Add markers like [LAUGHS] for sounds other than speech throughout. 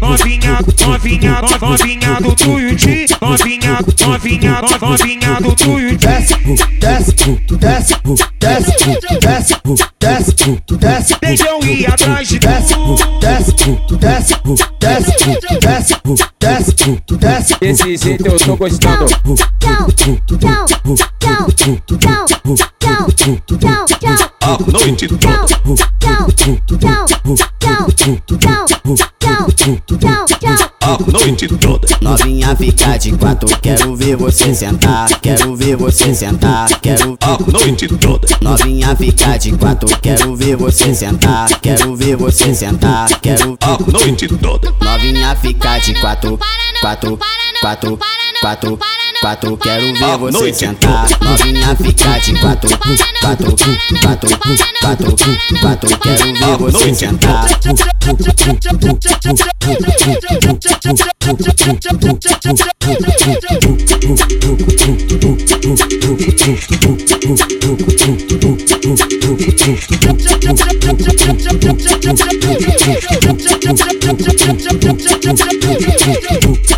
Novinha, novinha, novinha do Tuiuti Novinha, novinha, novinha do Tuiuti Desce, desce, desce, desce, desce, desce, desce Deixam ir atrás de Desce, desce, desce, desce, desce, desce, desce Desse jeito eu tô gostando. A noite toda. Toda. Novinha fica de quatro, quero ver você sentar, quero ver você sentar, quero A noite toda. Novinha fica de quatro, quero ver você sentar, quero ver você sentar, quero A noite toda. Novinha fica de quatro, quatro, quatro, quatro, quatro, quero ver você sentar. Novinha fica de quatro, quatro, quatro, quatro, quatro, quero ver você sentar. [LAUGHS]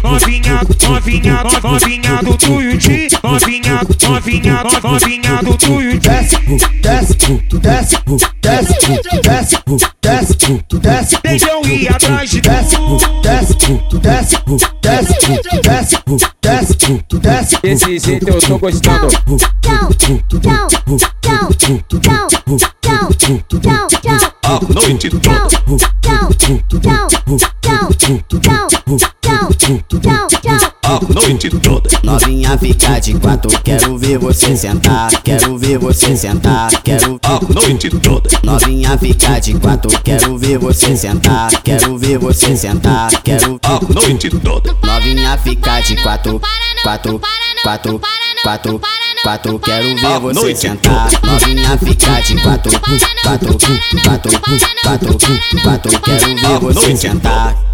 Novinha, novinha, novinha do Tuiuti Novinha, novinha, novinha do Tuiuti Desce, desce, desce, desce, desce, desce, desce Deixam ir atrás de Desce, desce, desce, desce, desce, desce, desce Desse jeito eu tô gostando. A noite. Novinha fica de quatro, quero ver você sentar, quero ver você sentar, quero. Novinha fica de quatro, quero ver você sentar, quero ver você sentar, quero. Novinha fica de quatro, quatro, quatro, quatro, quatro, quero ver você sentar. Novinha fica de quatro, quatro, quatro, quatro, quatro, quero ver você sentar.